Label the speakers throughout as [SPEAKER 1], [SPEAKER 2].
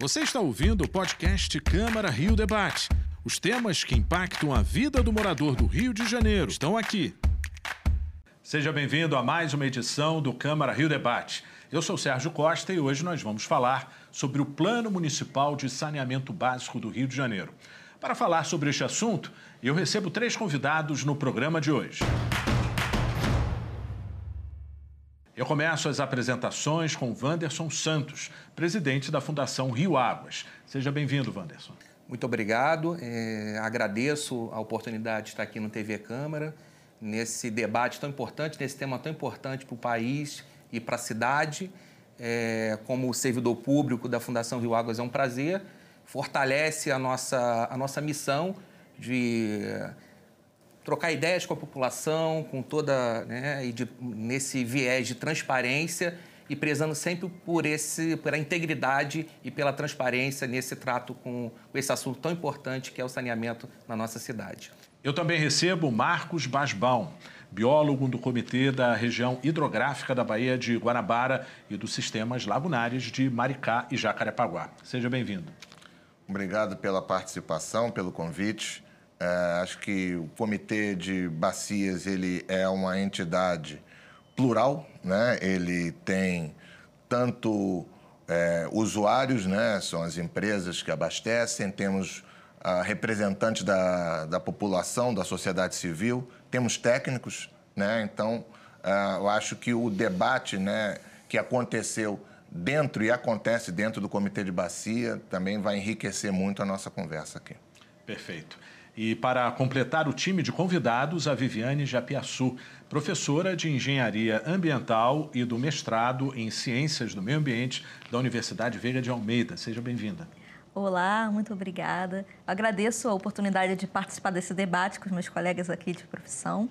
[SPEAKER 1] Você está ouvindo o podcast Câmara Rio Debate. Os temas que impactam a vida do morador do Rio de Janeiro estão aqui. Seja bem-vindo a mais uma edição do Câmara Rio Debate. Eu sou Sérgio Costa e hoje nós vamos falar sobre o Plano Municipal de Saneamento Básico do Rio de Janeiro. Para falar sobre este assunto, eu recebo três convidados no programa de hoje. Eu começo as apresentações com Wanderson Santos, presidente da Fundação Rio Águas. Seja bem-vindo, Wanderson.
[SPEAKER 2] Muito obrigado. É, agradeço a oportunidade de estar aqui no TV Câmara, nesse debate tão importante, nesse tema tão importante para o país e para a cidade. É, como servidor público da Fundação Rio Águas, é um prazer. Fortalece a nossa, a nossa missão de trocar ideias com a população, com toda, né, e de, nesse viés de transparência e prezando sempre por esse, pela integridade e pela transparência nesse trato com, com esse assunto tão importante que é o saneamento na nossa cidade.
[SPEAKER 1] Eu também recebo Marcos Basbaum, biólogo do Comitê da Região Hidrográfica da Baía de Guanabara e dos Sistemas Lagunares de Maricá e Jacarepaguá. Seja bem-vindo.
[SPEAKER 3] Obrigado pela participação, pelo convite. É, acho que o Comitê de Bacias ele é uma entidade plural, né? ele tem tanto é, usuários, né? são as empresas que abastecem, temos representantes da, da população, da sociedade civil, temos técnicos, né? então é, eu acho que o debate né, que aconteceu dentro e acontece dentro do Comitê de Bacia também vai enriquecer muito a nossa conversa aqui.
[SPEAKER 1] Perfeito. E para completar o time de convidados, a Viviane Japiaçu, professora de Engenharia Ambiental e do mestrado em Ciências do Meio Ambiente da Universidade Veiga de Almeida. Seja bem-vinda.
[SPEAKER 4] Olá, muito obrigada. agradeço a oportunidade de participar desse debate com os meus colegas aqui de profissão.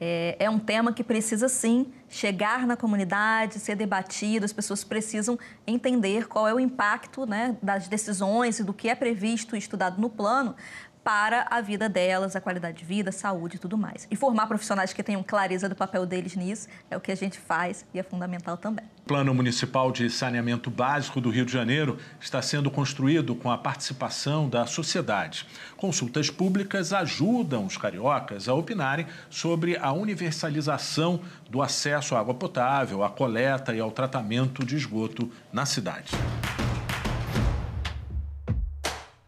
[SPEAKER 4] É, é, um tema que precisa, sim, chegar na comunidade, ser debatido, as pessoas precisam entender qual é o impacto né, das decisões e do que é previsto e estudado no plano para a vida delas, a qualidade de vida, saúde e tudo mais. E formar profissionais que tenham clareza do papel deles nisso é o que a gente faz e é fundamental também.
[SPEAKER 1] O Plano Municipal de Saneamento Básico do Rio de Janeiro está sendo construído com a participação da sociedade. Consultas públicas ajudam os cariocas a opinarem sobre a universalização do acesso à água potável, à coleta e ao tratamento de esgoto na cidade.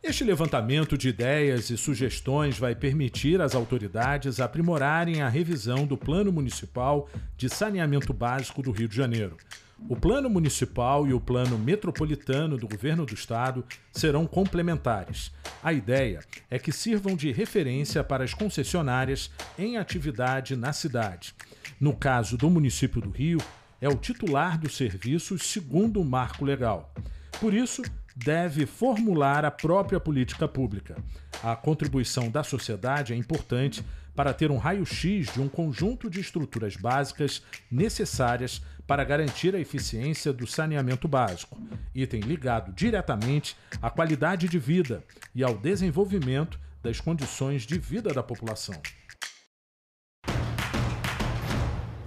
[SPEAKER 1] Este levantamento de ideias e sugestões vai permitir às autoridades aprimorarem a revisão do Plano Municipal de Saneamento Básico do Rio de Janeiro. O Plano Municipal e o Plano Metropolitano do Governo do Estado serão complementares. A ideia é que sirvam de referência para as concessionárias em atividade na cidade. No caso do município do Rio, é o titular dos serviços segundo o marco legal. Por isso, deve formular a própria política pública. A contribuição da sociedade é importante para ter um raio-x de um conjunto de estruturas básicas necessárias para garantir a eficiência do saneamento básico, item ligado diretamente à qualidade de vida e ao desenvolvimento das condições de vida da população.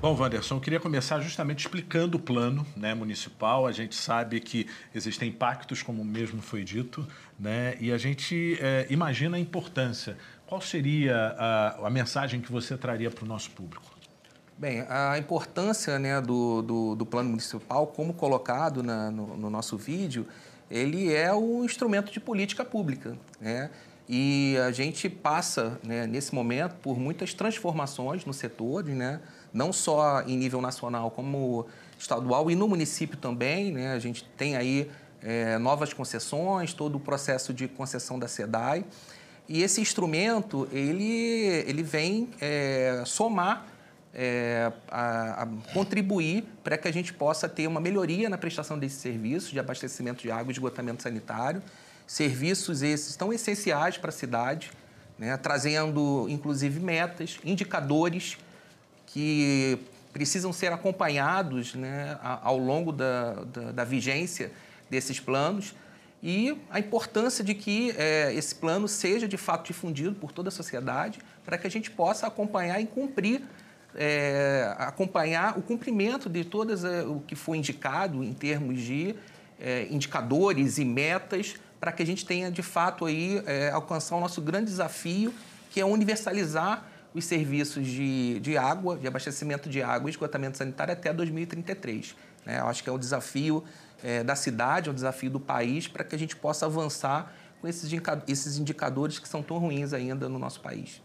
[SPEAKER 1] Bom, Wanderson, eu queria começar justamente explicando o plano né, municipal. A gente sabe que existem impactos, como mesmo foi dito, né, e a gente é, imagina a importância. Qual seria a, a mensagem que você traria para o nosso público?
[SPEAKER 2] Bem, a importância né, do, do, do, plano municipal, como colocado na, no, no, nosso vídeo, ele é um instrumento de política pública. Né? E a gente passa, né, nesse momento, por muitas transformações no setor, né? Não só em nível nacional, como estadual e no município também. Né? A gente tem aí é, novas concessões, todo o processo de concessão da SEDAI. E esse instrumento, ele, ele vem é, somar, é, a, a contribuir para que a gente possa ter uma melhoria na prestação desses serviços de abastecimento de água e esgotamento sanitário. Serviços esses tão essenciais para a cidade, né? trazendo inclusive metas, indicadores que precisam ser acompanhados né, ao longo da, da, da, vigência desses planos. E a importância de que é, esse plano seja de fato difundido por toda a sociedade para que a gente possa acompanhar e cumprir é, acompanhar o cumprimento de todas é, o que foi indicado em termos de é, indicadores e metas para que a gente tenha, de fato, aí, é, alcançar o nosso grande desafio, que é universalizar os serviços de, de água, de abastecimento de água e esgotamento sanitário até 2033. Né? Eu acho que é o desafio é, da cidade, é o desafio do país para que a gente possa avançar com esses, esses indicadores que são tão ruins ainda no nosso país.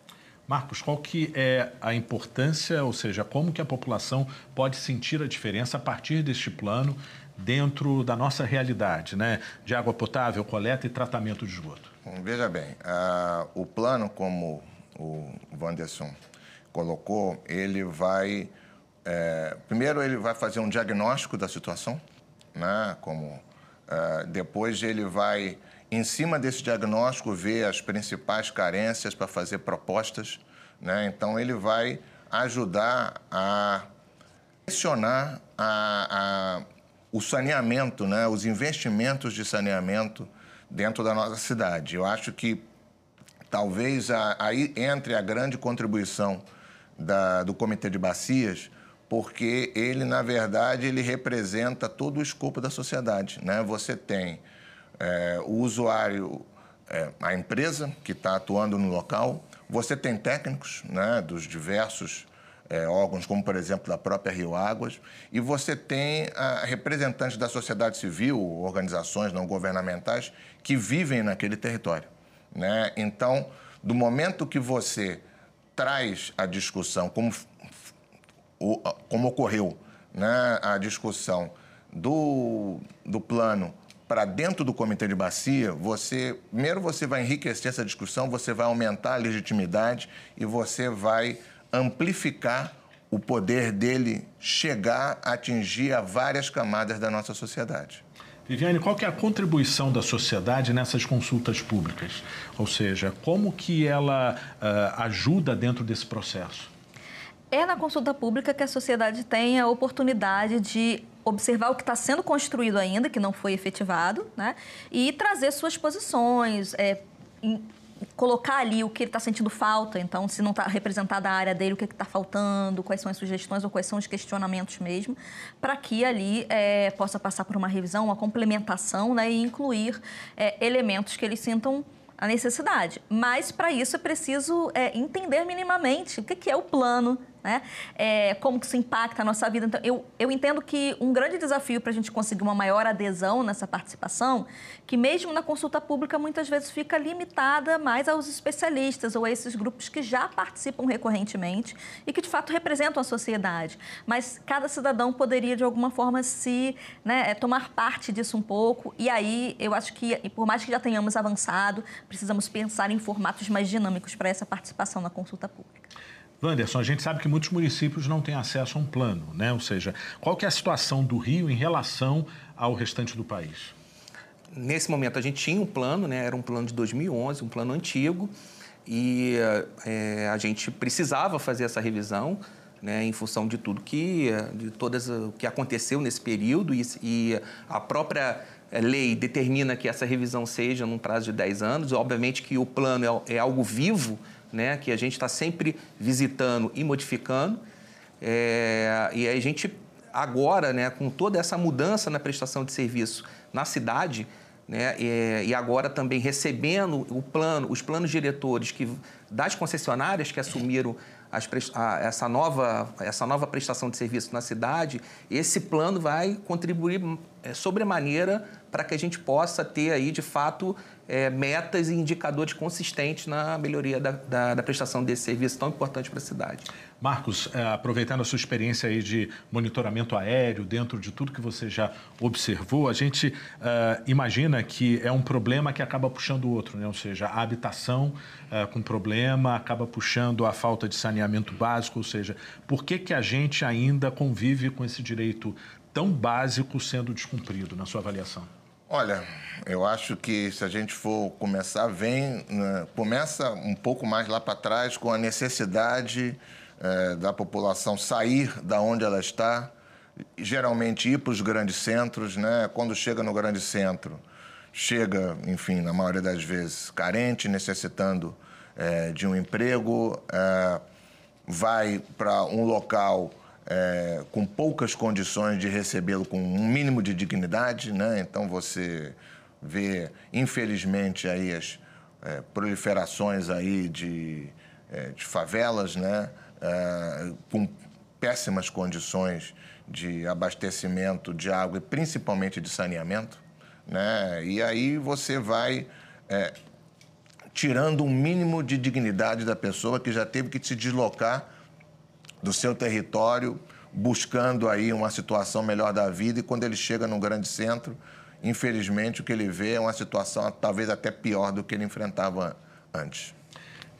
[SPEAKER 1] Marcos, qual que é a importância, ou seja, como que a população pode sentir a diferença a partir deste plano dentro da nossa realidade, né? De água potável, coleta e tratamento de esgoto.
[SPEAKER 3] Veja bem, uh, o plano, como o Wanderson colocou, ele vai... É, primeiro, ele vai fazer um diagnóstico da situação, né? Como, uh, depois, ele vai em cima desse diagnóstico, ver as principais carências para fazer propostas. Né? Então, ele vai ajudar a pressionar a, a, o saneamento, né? os investimentos de saneamento dentro da nossa cidade. Eu acho que talvez aí entre a grande contribuição da, do Comitê de Bacias, porque ele, na verdade, ele representa todo o escopo da sociedade. Né? Você tem é, o usuário, é, a empresa que está atuando no local. Você tem técnicos né, dos diversos é, órgãos, como por exemplo da própria Rio Águas, e você tem a, representantes da sociedade civil, organizações não governamentais que vivem naquele território. Né? Então, do momento que você traz a discussão, como, como ocorreu né, a discussão do, do plano para dentro do comitê de bacia, você primeiro você vai enriquecer essa discussão, você vai aumentar a legitimidade e você vai amplificar o poder dele chegar a atingir a várias camadas da nossa sociedade.
[SPEAKER 1] Viviane, qual que é a contribuição da sociedade nessas consultas públicas? Ou seja, como que ela uh, ajuda dentro desse processo?
[SPEAKER 4] É na consulta pública que a sociedade tem a oportunidade de observar o que está sendo construído ainda, que não foi efetivado, né? e trazer suas posições, é, colocar ali o que ele está sentindo falta, então, se não está representada a área dele, o que está faltando, quais são as sugestões ou quais são os questionamentos mesmo, para que ali é, possa passar por uma revisão, uma complementação né? e incluir é, elementos que eles sintam a necessidade. Mas, para isso, é preciso é, entender minimamente o que, que é o plano, né? É, como que isso impacta a nossa vida. Então, eu, eu entendo que um grande desafio para a gente conseguir uma maior adesão nessa participação, que mesmo na consulta pública muitas vezes fica limitada mais aos especialistas ou a esses grupos que já participam recorrentemente e que de fato representam a sociedade. Mas cada cidadão poderia de alguma forma se né, é, tomar parte disso um pouco. E aí eu acho que, por mais que já tenhamos avançado, precisamos pensar em formatos mais dinâmicos para essa participação na consulta pública.
[SPEAKER 1] Wanderson, a gente sabe que muitos municípios não têm acesso a um plano, né? Ou seja, qual que é a situação do Rio em relação ao restante do país?
[SPEAKER 2] Nesse momento a gente tinha um plano, né? Era um plano de 2011, um plano antigo, e é, a gente precisava fazer essa revisão, né? Em função de tudo que, de todas o que aconteceu nesse período e, e a própria lei determina que essa revisão seja num prazo de 10 anos. Obviamente que o plano é, é algo vivo, né, que a gente está sempre visitando e modificando. É, e a gente, agora, né, com toda essa mudança na prestação de serviço na cidade, né, e, e agora também recebendo o plano, os planos diretores que, das concessionárias que assumiram as, a, essa, nova, essa nova prestação de serviço na cidade, esse plano vai contribuir é, sobremaneira para que a gente possa ter aí, de fato, é, metas e indicadores consistentes na melhoria da, da, da prestação desse serviço tão importante para a cidade.
[SPEAKER 1] Marcos, é, aproveitando a sua experiência aí de monitoramento aéreo, dentro de tudo que você já observou, a gente é, imagina que é um problema que acaba puxando o outro, né? ou seja, a habitação é, com problema acaba puxando a falta de saneamento básico, ou seja, por que, que a gente ainda convive com esse direito tão básico sendo descumprido, na sua avaliação?
[SPEAKER 3] Olha, eu acho que se a gente for começar, vem, né, começa um pouco mais lá para trás com a necessidade é, da população sair da onde ela está, geralmente ir para os grandes centros, né? Quando chega no grande centro, chega, enfim, na maioria das vezes, carente, necessitando é, de um emprego, é, vai para um local é, com poucas condições de recebê-lo com um mínimo de dignidade, né? Então você vê, infelizmente, aí as é, proliferações aí de, é, de favelas, né? É, com péssimas condições de abastecimento de água e principalmente de saneamento, né? E aí você vai é, tirando um mínimo de dignidade da pessoa que já teve que se deslocar do seu território, buscando aí uma situação melhor da vida, e quando ele chega num grande centro, infelizmente o que ele vê é uma situação talvez até pior do que ele enfrentava antes.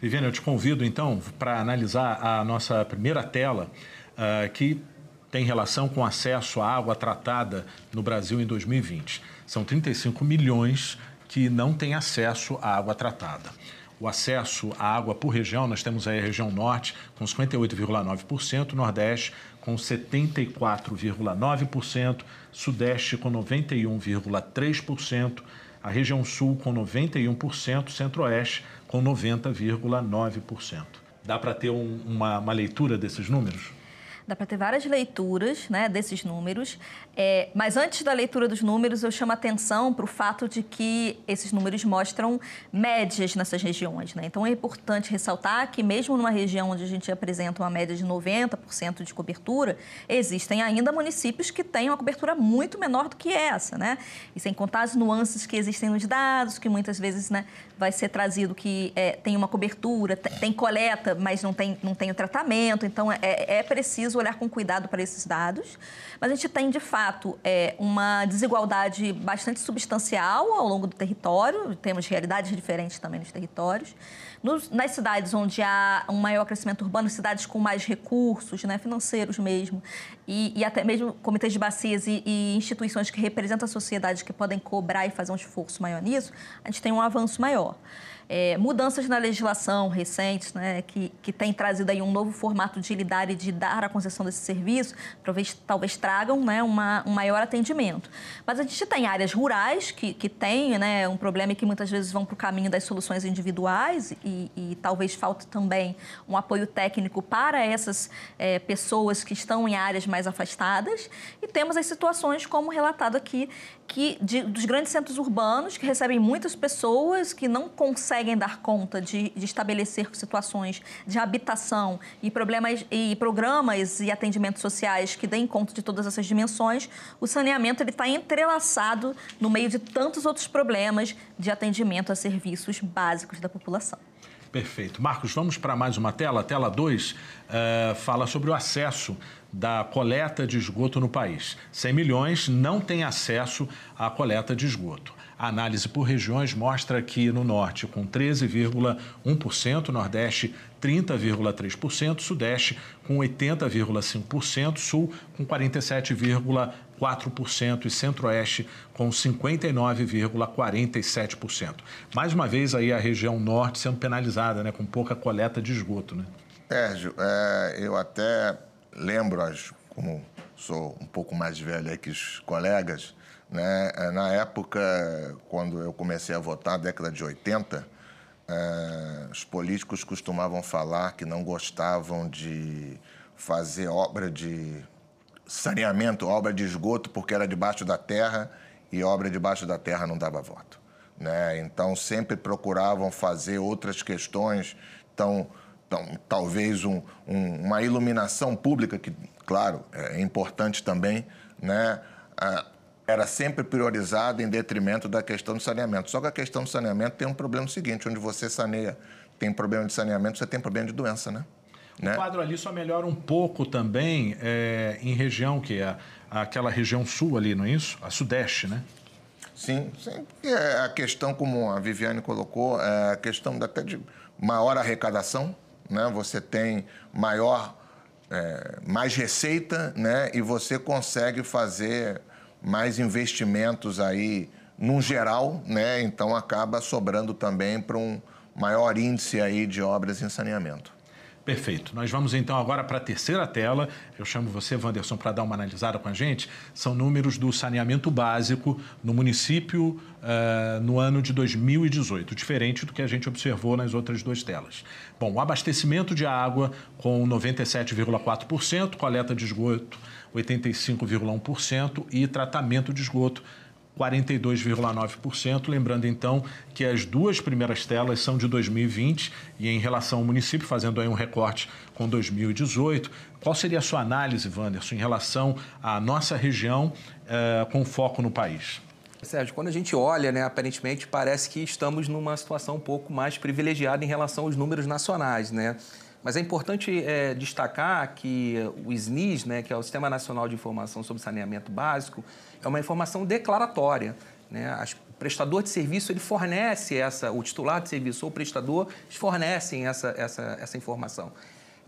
[SPEAKER 1] Viviane, eu te convido então para analisar a nossa primeira tela, uh, que tem relação com acesso à água tratada no Brasil em 2020. São 35 milhões que não têm acesso à água tratada o acesso à água por região, nós temos aí a região norte com 58,9%, nordeste com 74,9%, sudeste com 91,3%, a região sul com 91%, centro-oeste com 90,9%. Dá para ter um, uma, uma leitura desses números?
[SPEAKER 4] Dá para ter várias leituras né, desses números, é, mas antes da leitura dos números, eu chamo a atenção para o fato de que esses números mostram médias nessas regiões. Né? Então é importante ressaltar que, mesmo numa região onde a gente apresenta uma média de 90% de cobertura, existem ainda municípios que têm uma cobertura muito menor do que essa. Né? E sem contar as nuances que existem nos dados, que muitas vezes né, vai ser trazido que é, tem uma cobertura, tem coleta, mas não tem, não tem o tratamento. Então é, é preciso olhar com cuidado para esses dados, mas a gente tem, de fato, é, uma desigualdade bastante substancial ao longo do território, temos realidades diferentes também nos territórios. Nos, nas cidades onde há um maior crescimento urbano, cidades com mais recursos, né, financeiros mesmo, e, e até mesmo comitês de bacias e, e instituições que representam a sociedade que podem cobrar e fazer um esforço maior nisso, a gente tem um avanço maior é, mudanças na legislação recentes, né, que, que tem trazido aí um novo formato de lidar e de dar a concessão desse serviço, talvez, talvez tragam né, uma, um maior atendimento. Mas a gente tem áreas rurais que, que têm né, um problema e que muitas vezes vão para o caminho das soluções individuais e, e talvez falte também um apoio técnico para essas é, pessoas que estão em áreas mais afastadas. E temos as situações, como relatado aqui, que de, dos grandes centros urbanos que recebem muitas pessoas que não conseguem dar conta de, de estabelecer situações de habitação e problemas e programas e atendimentos sociais que deem conta de todas essas dimensões, o saneamento ele está entrelaçado no meio de tantos outros problemas de atendimento a serviços básicos da população.
[SPEAKER 1] Perfeito. Marcos, vamos para mais uma tela. A tela 2 uh, eh, fala sobre o acesso da coleta de esgoto no país. 100 milhões não têm acesso à coleta de esgoto. A análise por regiões mostra que no norte, com 13,1%, nordeste, 30,3%, sudeste, com 80,5%, sul, com 47,4% e centro-oeste, com 59,47%. Mais uma vez aí a região norte sendo penalizada, né, com pouca coleta de esgoto. Né?
[SPEAKER 3] Sérgio, é, eu até lembro, como sou um pouco mais velho que os colegas, né? É, na época, quando eu comecei a votar, década de 80, é, os políticos costumavam falar que não gostavam de fazer obra de saneamento, obra de esgoto, porque era debaixo da terra e obra debaixo da terra não dava voto. Né? Então, sempre procuravam fazer outras questões. Então talvez um, um, uma iluminação pública, que, claro, é importante também, né? Ah, era sempre priorizada em detrimento da questão do saneamento. Só que a questão do saneamento tem um problema seguinte, onde você saneia, tem problema de saneamento, você tem problema de doença, né?
[SPEAKER 1] O né? quadro ali só melhora um pouco também é, em região que é aquela região sul ali, não é isso? A sudeste, né?
[SPEAKER 3] Sim, sim. É a questão, como a Viviane colocou, é a questão até de maior arrecadação, né? Você tem maior, é, mais receita, né? E você consegue fazer mais investimentos aí no geral, né? Então acaba sobrando também para um maior índice aí de obras em saneamento.
[SPEAKER 1] Perfeito. Nós vamos então agora para a terceira tela. Eu chamo você, Wanderson, para dar uma analisada com a gente. São números do saneamento básico no município uh, no ano de 2018, diferente do que a gente observou nas outras duas telas. Bom, o abastecimento de água com 97,4%, coleta de esgoto 85,1% e tratamento de esgoto 42,9%. Lembrando então que as duas primeiras telas são de 2020 e em relação ao município, fazendo aí um recorte com 2018. Qual seria a sua análise, Wanderson, em relação à nossa região eh, com foco no país?
[SPEAKER 2] Sérgio, quando a gente olha, né, aparentemente parece que estamos numa situação um pouco mais privilegiada em relação aos números nacionais, né? Mas é importante é, destacar que o SNIS, né, que é o Sistema Nacional de Informação sobre Saneamento Básico, é uma informação declaratória. Né? As, o prestador de serviço ele fornece essa, o titular de serviço ou o prestador fornecem essa, essa, essa informação.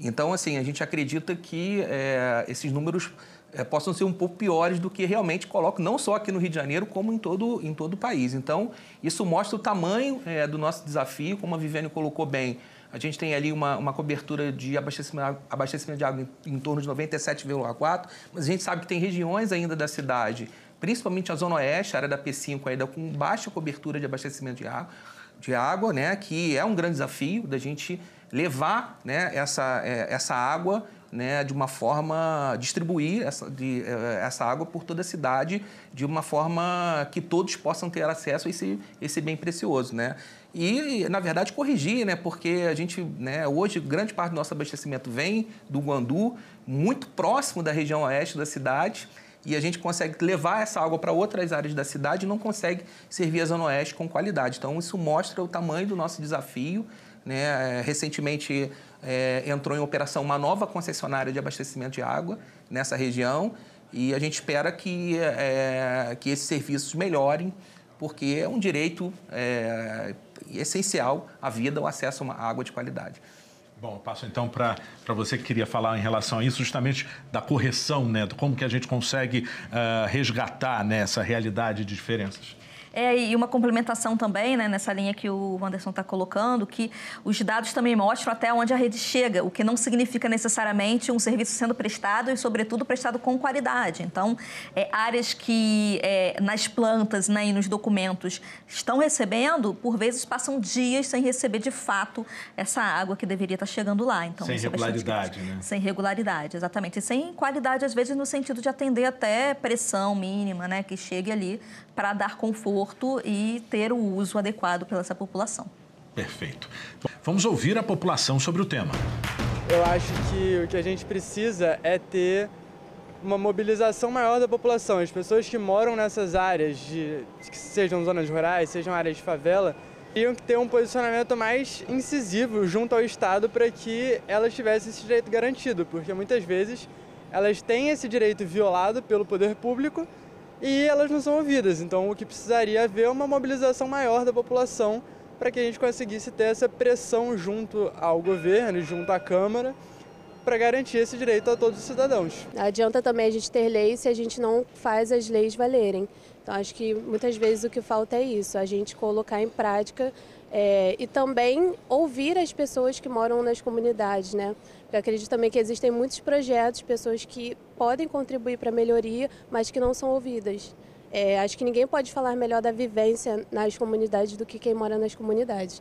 [SPEAKER 2] Então, assim, a gente acredita que é, esses números é, possam ser um pouco piores do que realmente colocam, não só aqui no Rio de Janeiro, como em todo, em todo o país. Então, isso mostra o tamanho é, do nosso desafio, como a Viviane colocou bem. A gente tem ali uma, uma cobertura de abastecimento, abastecimento de água em, em torno de 97,4%, mas a gente sabe que tem regiões ainda da cidade, principalmente a Zona Oeste, a área da P5, ainda com baixa cobertura de abastecimento de água, de água né, que é um grande desafio da gente levar né, essa, é, essa água né, de uma forma, distribuir essa, de, é, essa água por toda a cidade de uma forma que todos possam ter acesso a esse, esse bem precioso. Né? E, na verdade, corrigir, né? Porque a gente, né, hoje, grande parte do nosso abastecimento vem do Guandu, muito próximo da região oeste da cidade, e a gente consegue levar essa água para outras áreas da cidade e não consegue servir a Zona Oeste com qualidade. Então, isso mostra o tamanho do nosso desafio. Né? Recentemente é, entrou em operação uma nova concessionária de abastecimento de água nessa região e a gente espera que, é, que esses serviços melhorem, porque é um direito é, essencial à vida o acesso a uma água de qualidade.
[SPEAKER 1] Bom, eu passo então para você que queria falar em relação a isso, justamente da correção, né, como que a gente consegue uh, resgatar né, essa realidade de diferenças.
[SPEAKER 4] É, e uma complementação também, né, nessa linha que o Anderson está colocando, que os dados também mostram até onde a rede chega, o que não significa necessariamente um serviço sendo prestado e, sobretudo, prestado com qualidade. Então, é, áreas que é, nas plantas né, e nos documentos estão recebendo, por vezes passam dias sem receber de fato essa água que deveria estar chegando lá. Então,
[SPEAKER 1] sem
[SPEAKER 4] é
[SPEAKER 1] regularidade, né?
[SPEAKER 4] Sem regularidade, exatamente. E sem qualidade, às vezes, no sentido de atender até pressão mínima, né, que chegue ali para dar conforto e ter o uso adequado pela essa população.
[SPEAKER 1] Perfeito. Vamos ouvir a população sobre o tema.
[SPEAKER 5] Eu acho que o que a gente precisa é ter uma mobilização maior da população. As pessoas que moram nessas áreas, de, que sejam zonas rurais, sejam áreas de favela, teriam que ter um posicionamento mais incisivo junto ao Estado para que elas tivessem esse direito garantido, porque muitas vezes elas têm esse direito violado pelo poder público e elas não são ouvidas. Então, o que precisaria haver é uma mobilização maior da população para que a gente conseguisse ter essa pressão junto ao governo, junto à Câmara, para garantir esse direito a todos os cidadãos.
[SPEAKER 6] Adianta também a gente ter leis se a gente não faz as leis valerem. Então, acho que muitas vezes o que falta é isso, a gente colocar em prática é, e também ouvir as pessoas que moram nas comunidades, né? Eu acredito também que existem muitos projetos, pessoas que podem contribuir para a melhoria, mas que não são ouvidas. É, acho que ninguém pode falar melhor da vivência nas comunidades do que quem mora nas comunidades.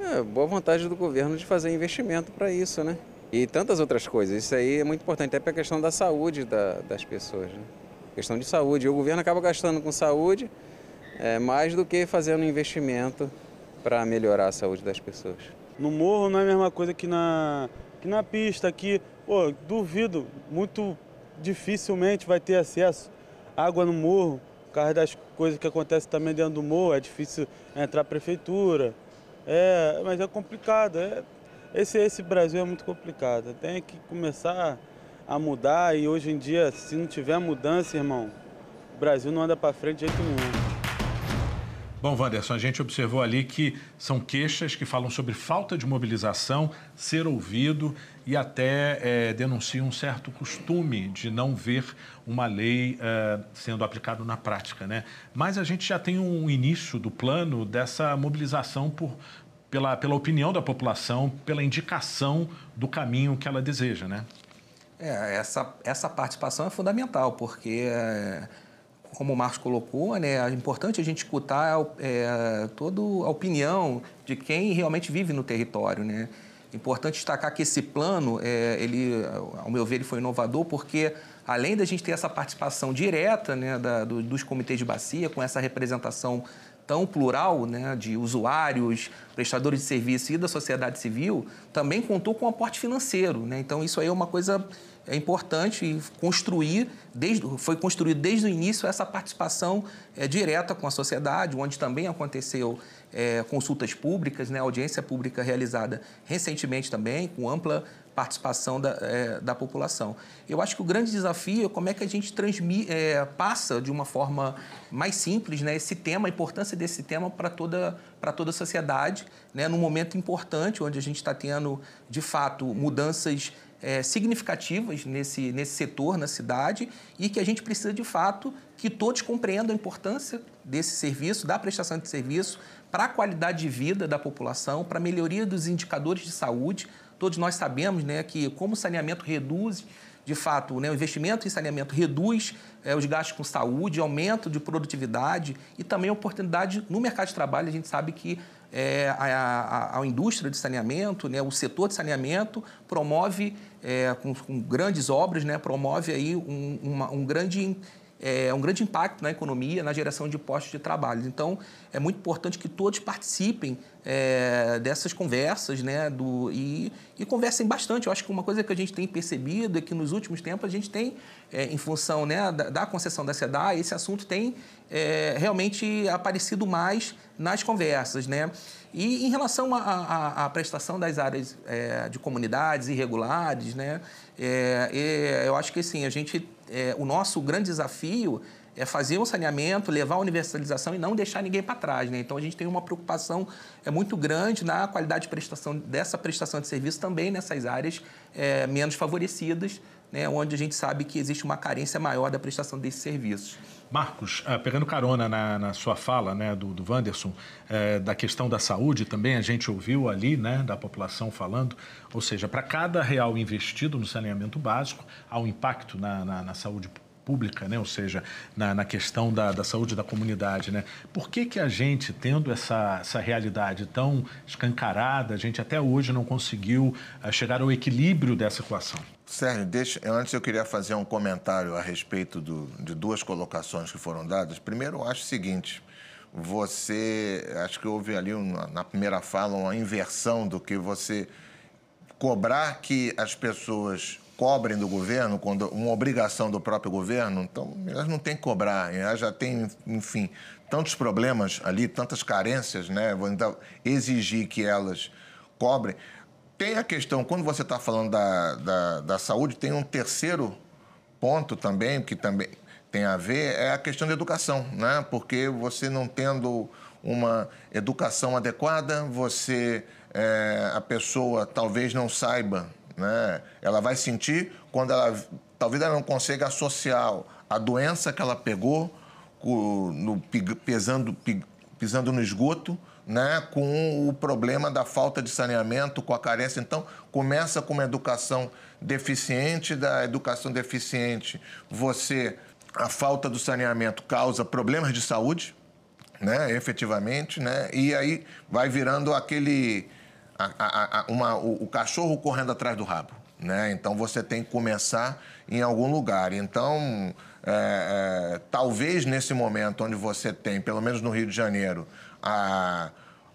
[SPEAKER 7] É, boa vontade do governo de fazer investimento para isso, né? E tantas outras coisas. Isso aí é muito importante, até para a questão da saúde da, das pessoas. Né? Questão de saúde. E o governo acaba gastando com saúde é, mais do que fazendo investimento para melhorar a saúde das pessoas.
[SPEAKER 8] No morro não é a mesma coisa que na, que na pista aqui, pô, duvido, muito dificilmente vai ter acesso água no morro, por causa das coisas que acontecem também dentro do morro, é difícil entrar a prefeitura, é, mas é complicado, é, esse, esse Brasil é muito complicado, tem que começar a mudar e hoje em dia, se não tiver mudança, irmão, o Brasil não anda para frente de jeito nenhum.
[SPEAKER 1] Bom, Wanderson, a gente observou ali que são queixas que falam sobre falta de mobilização, ser ouvido e até é, denunciam um certo costume de não ver uma lei é, sendo aplicada na prática. Né? Mas a gente já tem um início do plano dessa mobilização por pela, pela opinião da população, pela indicação do caminho que ela deseja, né?
[SPEAKER 2] É, essa, essa participação é fundamental, porque, é, como o Marcos colocou, né, é importante a gente escutar é, toda a opinião de quem realmente vive no território, né? Importante destacar que esse plano, é, ele, ao meu ver, ele foi inovador porque, além da gente ter essa participação direta né, da, do, dos comitês de bacia, com essa representação tão plural né, de usuários, prestadores de serviço e da sociedade civil, também contou com aporte financeiro. Né? Então, isso aí é uma coisa é importante construir, desde, foi construído desde o início essa participação é, direta com a sociedade, onde também aconteceu é, consultas públicas, né, audiência pública realizada recentemente também, com ampla participação da, é, da população. Eu acho que o grande desafio é como é que a gente transmi, é, passa de uma forma mais simples né, esse tema, a importância desse tema para toda, toda a sociedade, né, num momento importante onde a gente está tendo, de fato, mudanças é, significativas nesse, nesse setor, na cidade, e que a gente precisa, de fato, que todos compreendam a importância desse serviço, da prestação de serviço, para a qualidade de vida da população, para a melhoria dos indicadores de saúde, Todos nós sabemos né, que como o saneamento reduz, de fato, né, o investimento em saneamento reduz é, os gastos com saúde, aumento de produtividade e também oportunidade no mercado de trabalho. A gente sabe que é, a, a, a, indústria de saneamento, né, o setor de saneamento promove, é, com, com, grandes obras, né, promove aí um, uma, um grande é, um grande impacto na economia, na geração de postos de trabalho. Então, é muito importante que todos participem é, dessas conversas né, do, e, e, conversem bastante. Eu acho que uma coisa que a gente tem percebido é que nos últimos tempos a gente tem, é, em função né, da, da, concessão da SEDA, esse assunto tem é, realmente aparecido mais nas conversas. Né? E em relação à prestação das áreas é, de comunidades irregulares, né, é, eu acho que assim, a gente é, o nosso grande desafio é fazer o saneamento, levar a universalização e não deixar ninguém para trás. Né? Então, a gente tem uma preocupação é, muito grande na qualidade de prestação dessa prestação de serviço também nessas áreas é, menos favorecidas, né? onde a gente sabe que existe uma carência maior da prestação desses serviços.
[SPEAKER 1] Marcos, uh, pegando carona na, na, sua fala, né, do, do Wanderson, uh, da questão da saúde também, a gente ouviu ali, né, da população falando, ou seja, para cada real investido no saneamento básico, há um impacto na, na, na saúde pública, né? ou seja, na, na questão da, da, saúde da comunidade. Né? Por que, que a gente, tendo essa, essa realidade tão escancarada, a gente até hoje não conseguiu uh, chegar ao equilíbrio dessa equação?
[SPEAKER 3] Sérgio, deixa, antes eu queria fazer um comentário a respeito do, de duas colocações que foram dadas. Primeiro, eu acho o seguinte: você, acho que houve ali na primeira fala uma inversão do que você cobrar que as pessoas cobrem do governo, quando uma obrigação do próprio governo, então elas não têm que cobrar, elas já têm, enfim, tantos problemas ali, tantas carências, né? Vou exigir que elas cobrem. Tem a questão, quando você está falando da, da, da, saúde, tem um terceiro ponto também, que também tem a ver, é a questão da educação, né? Porque você não tendo uma educação adequada, você, é, a pessoa talvez não saiba, né? Ela vai sentir quando ela, talvez ela não consiga associar a doença que ela pegou no, pesando, pisando no esgoto, né, com o problema da falta de saneamento, com a carência. Então, começa com uma educação deficiente, da educação deficiente, você, a falta do saneamento causa problemas de saúde, né, efetivamente, né, e aí vai virando aquele, a, a, a, uma, o, o cachorro correndo atrás do rabo. Né? Então, você tem que começar em algum lugar. Então, é, é, talvez nesse momento onde você tem, pelo menos no Rio de Janeiro, a,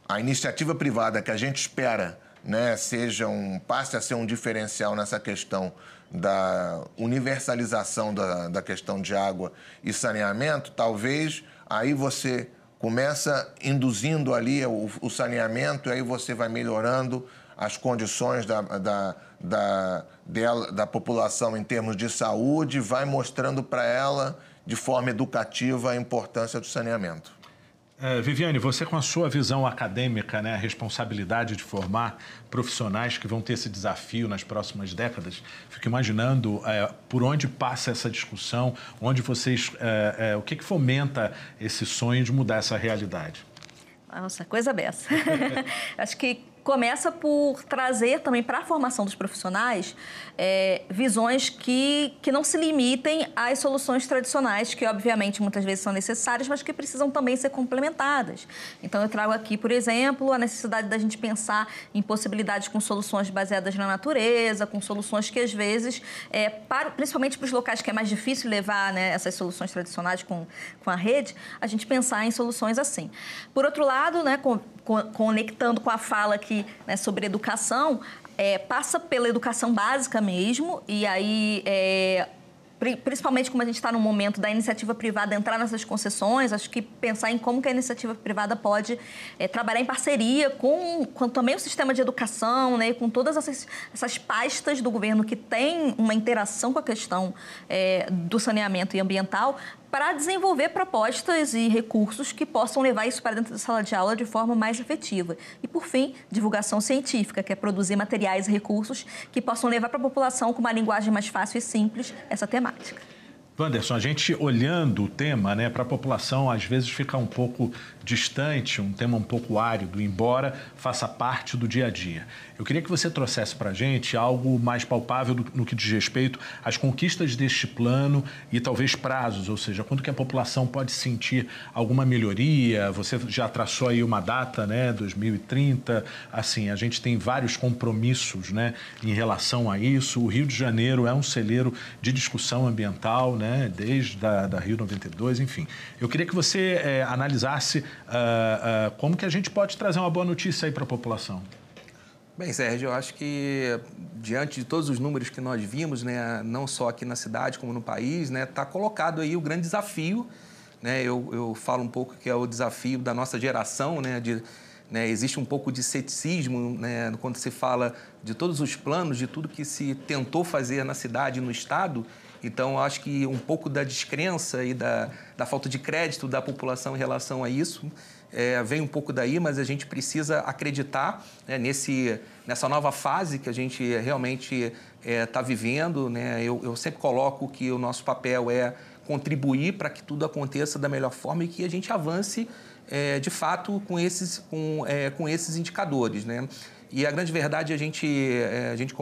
[SPEAKER 3] a iniciativa privada que a gente espera né, seja um, passe a ser um diferencial nessa questão da universalização da, da questão de água e saneamento, talvez aí você começa induzindo ali o, o saneamento e aí você vai melhorando as condições da, da, da, dela, da população em termos de saúde, vai mostrando para ela de forma educativa a importância do saneamento.
[SPEAKER 1] É, Viviane, você com a sua visão acadêmica, né, a responsabilidade de formar profissionais que vão ter esse desafio nas próximas décadas, fico imaginando é, por onde passa essa discussão, onde vocês, é, o que, que fomenta esse sonho de mudar essa realidade?
[SPEAKER 4] Nossa, coisa beça. Acho que começa por trazer também para a formação dos profissionais é, visões que, que não se limitem às soluções tradicionais, que obviamente muitas vezes são necessárias, mas que precisam também ser complementadas. Então eu trago aqui, por exemplo, a necessidade da gente pensar em possibilidades com soluções baseadas na natureza, com soluções que às vezes, é, para, principalmente para os locais que é mais difícil levar né, essas soluções tradicionais com, com a rede, a gente pensar em soluções assim. Por outro lado, né, com, conectando com a fala né, sobre educação, é, passa pela educação básica mesmo, e aí é, principalmente como a gente está no momento da iniciativa privada entrar nessas concessões, acho que pensar em como que a iniciativa privada pode é, trabalhar em parceria com, com, também o sistema de educação, né, com todas essas, essas pastas do governo que tem uma interação com a questão é, do saneamento e ambiental, para desenvolver propostas e recursos que possam levar isso para dentro da sala de aula de forma mais efetiva. E, por fim, divulgação científica, que é produzir materiais e recursos que possam levar para a população com uma linguagem mais fácil e simples essa temática.
[SPEAKER 1] Wanderson, a gente olhando o tema né, para a população, às vezes fica um pouco distante, um tema um pouco árido, embora faça parte do dia a dia. Eu queria que você trouxesse para a gente algo mais palpável no que diz respeito às conquistas deste plano e talvez prazos, ou seja, quando que a população pode sentir alguma melhoria. Você já traçou aí uma data, né, 2030. Assim, a gente tem vários compromissos, né, em relação a isso. O Rio de Janeiro é um celeiro de discussão ambiental, né, desde da, da Rio 92, enfim. Eu queria que você é, analisasse uh, uh, como que a gente pode trazer uma boa notícia aí para a população.
[SPEAKER 2] Bem, Sérgio, eu acho que diante de todos os números que nós vimos, né, não só aqui na cidade como no país, né, está colocado aí o grande desafio. Né, eu, eu falo um pouco que é o desafio da nossa geração, né, de, né, existe um pouco de ceticismo né, quando se fala de todos os planos, de tudo que se tentou fazer na cidade e no estado. Então, acho que um pouco da descrença e da, da falta de crédito da população em relação a isso é, vem um pouco daí, mas a gente precisa acreditar né, nesse, nessa nova fase que a gente realmente está é, tá vivendo. Né? Eu, eu sempre coloco que o nosso papel é contribuir para que tudo aconteça da melhor forma e que a gente avance é, de fato com esses, com, é, com esses indicadores. Né? E a grande verdade, a gente, é, a gente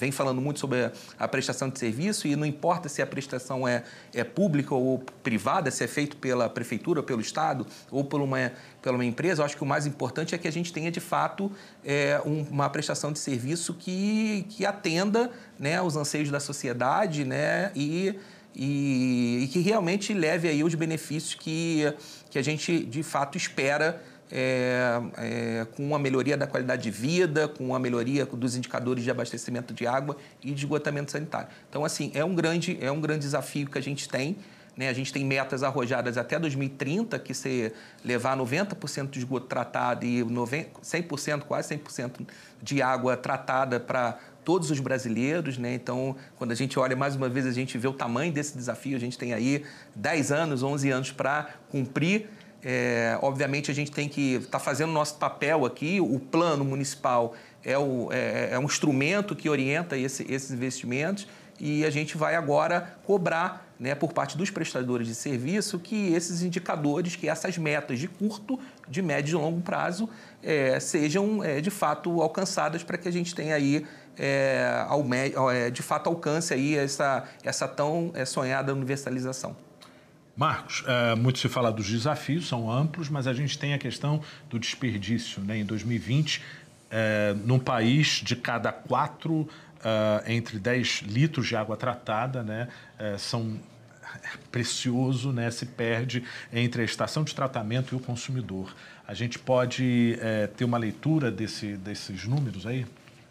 [SPEAKER 2] vem falando muito sobre a, prestação de serviço e não importa se a prestação é, é pública ou privada, se é feito pela prefeitura, pelo Estado ou por uma, pela uma empresa, eu acho que o mais importante é que a gente tenha, de fato, é, um, uma prestação de serviço que, que atenda né, os anseios da sociedade né, e, e, e que realmente leve aí os benefícios que, que a gente, de fato, espera é, é, com uma melhoria da qualidade de vida, com uma melhoria dos indicadores de abastecimento de água e de esgotamento sanitário. Então, assim, é um grande, é um grande desafio que a gente tem. Né? A gente tem metas arrojadas até 2030, que se levar 90% de esgoto tratado e 90, 100%, quase 100% de água tratada para todos os brasileiros, né? Então, quando a gente olha mais uma vez, a gente vê o tamanho desse desafio. A gente tem aí 10 anos, 11 anos para cumprir é, obviamente, a gente tem que estar tá fazendo o nosso papel aqui. O plano municipal é, o, é, é um instrumento que orienta esse, esses investimentos e a gente vai agora cobrar né, por parte dos prestadores de serviço que esses indicadores, que essas metas de curto, de médio e longo prazo é, sejam é, de fato alcançadas para que a gente tenha aí é, é, de fato alcance aí essa, essa tão é, sonhada universalização.
[SPEAKER 1] Marcos, é, muito se fala dos desafios, são amplos, mas a gente tem a questão do desperdício. Né? Em 2020, é, num país de cada quatro, é, entre 10 litros de água tratada, né, é, são precioso, né, se perde entre a estação de tratamento e o consumidor. A gente pode ter uma leitura desse, desses números aí?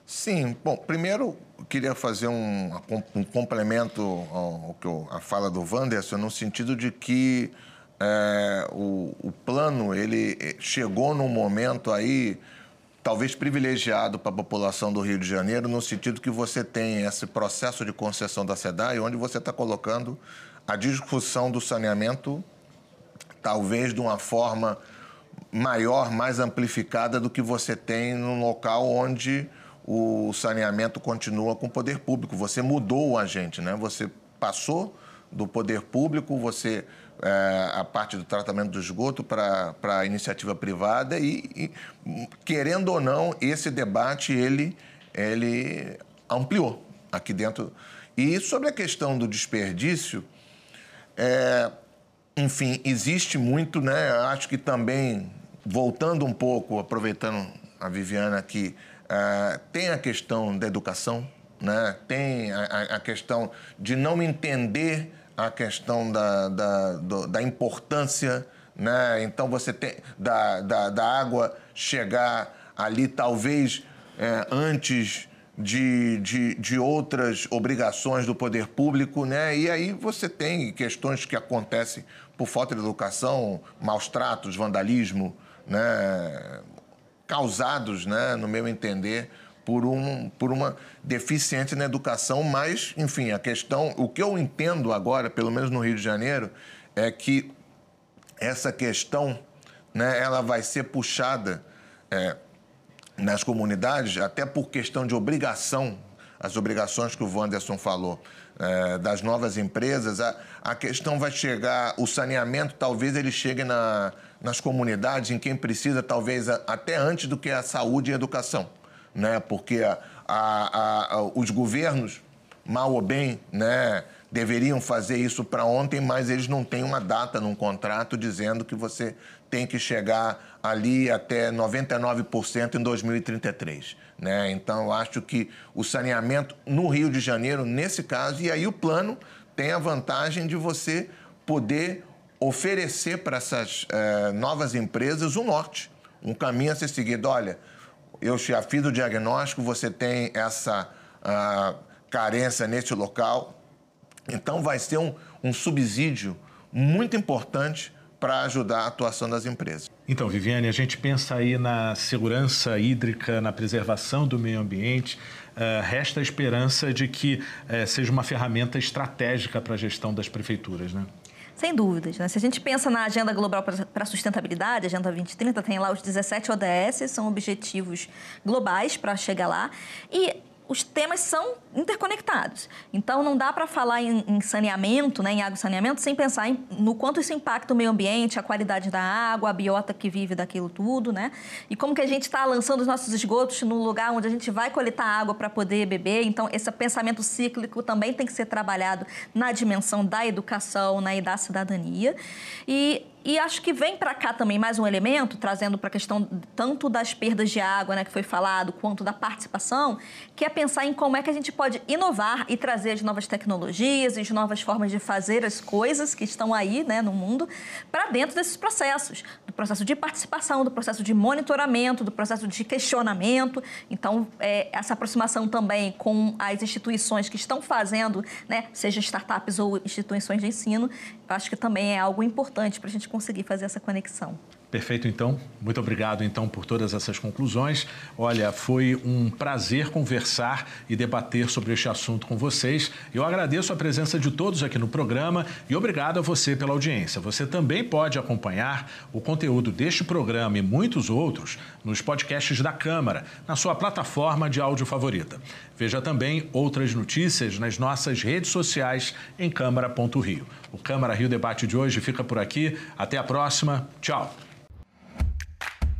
[SPEAKER 3] Sim, bom, primeiro queria fazer um, um complemento ao, ao, à fala do Wanderson, no sentido de que é, o, o, plano ele eh, chegou num momento aí talvez privilegiado para a população do Rio de Janeiro, no sentido que você tem esse processo de concessão da SEDAI, onde você está colocando a discussão do saneamento talvez de uma forma maior, mais amplificada do que você tem num local onde o saneamento continua com o poder público. Você mudou o agente, né? Você passou do poder público, você é, a parte do tratamento do esgoto para a iniciativa privada e, e, querendo ou não, esse debate ele, ele ampliou aqui dentro. E sobre a questão do desperdício, é, enfim, existe muito, né? Acho que também, voltando um pouco, aproveitando a Viviana aqui, é, tem a questão da educação, né? tem a, a questão de não entender a questão da, da, do, da importância, né? Então você tem da, da, da água chegar ali talvez é, antes de, de, de, outras obrigações do poder público, né? E aí você tem questões que acontecem por falta de educação, maus tratos, vandalismo, né? Causados, né, no meu entender, por, um, por uma deficiência na educação, mas, enfim, a questão, o que eu entendo agora, pelo menos no Rio de Janeiro, é que essa questão, né, ela vai ser puxada é, nas comunidades, até por questão de obrigação, as obrigações que o Wanderson falou, é, das novas empresas, a, a questão vai chegar, o saneamento talvez ele chegue na, nas comunidades, em quem precisa, talvez a, até antes do que a saúde e a educação né? porque a, os governos, mal ou bem, né, deveriam fazer isso para ontem, mas eles não têm uma data num contrato dizendo que você tem que chegar ali até 99% em 2033. Né? Então, eu acho que o saneamento no Rio de Janeiro, nesse caso, e aí o plano tem a vantagem de você poder oferecer para essas eh, novas empresas um norte, um caminho a ser seguido. Olha, eu já fiz o diagnóstico, você tem essa uh, carência neste local. Então, vai ser um, um subsídio muito importante para ajudar a atuação das empresas.
[SPEAKER 1] Então, Viviane, a gente pensa aí na segurança hídrica, na preservação do meio ambiente. Uh, resta a esperança de que uh, seja uma ferramenta estratégica para a gestão das prefeituras, né?
[SPEAKER 4] Sem dúvidas. Né? Se a gente pensa na Agenda Global para a Sustentabilidade, Agenda 2030, tem lá os 17 ODS, são objetivos globais para chegar lá. E os temas são interconectados. Então, não dá para falar em, em, saneamento, né, em água saneamento, sem pensar em, no quanto isso impacta o meio ambiente, a qualidade da água, a biota que vive daquilo tudo, né? E como que a gente está lançando os nossos esgotos no lugar onde a gente vai coletar água para poder beber. Então, esse pensamento cíclico também tem que ser trabalhado na dimensão da educação né, e da cidadania. E e acho que vem para cá também mais um elemento, trazendo para a questão tanto das perdas de água, né, que foi falado, quanto da participação, que é pensar em como é que a gente pode inovar e trazer as novas tecnologias, as novas formas de fazer as coisas que estão aí né, no mundo para dentro desses processos, processo de participação, do processo de monitoramento, do processo de questionamento. Então, é, essa aproximação também com as instituições que estão fazendo, né, seja startups ou instituições de ensino, acho que também é algo importante para a gente conseguir fazer essa conexão.
[SPEAKER 1] Perfeito, então. Muito obrigado, então, por todas essas conclusões. Olha, foi um prazer conversar e debater sobre este assunto com vocês. Eu agradeço a presença de todos aqui no programa e obrigado a você pela audiência. Você também pode acompanhar o conteúdo deste programa e muitos outros nos podcasts da Câmara, na sua plataforma de áudio favorita. Veja também outras notícias nas nossas redes sociais em Câmara.rio. O Câmara Rio Debate de hoje fica por aqui. Até a próxima. Tchau.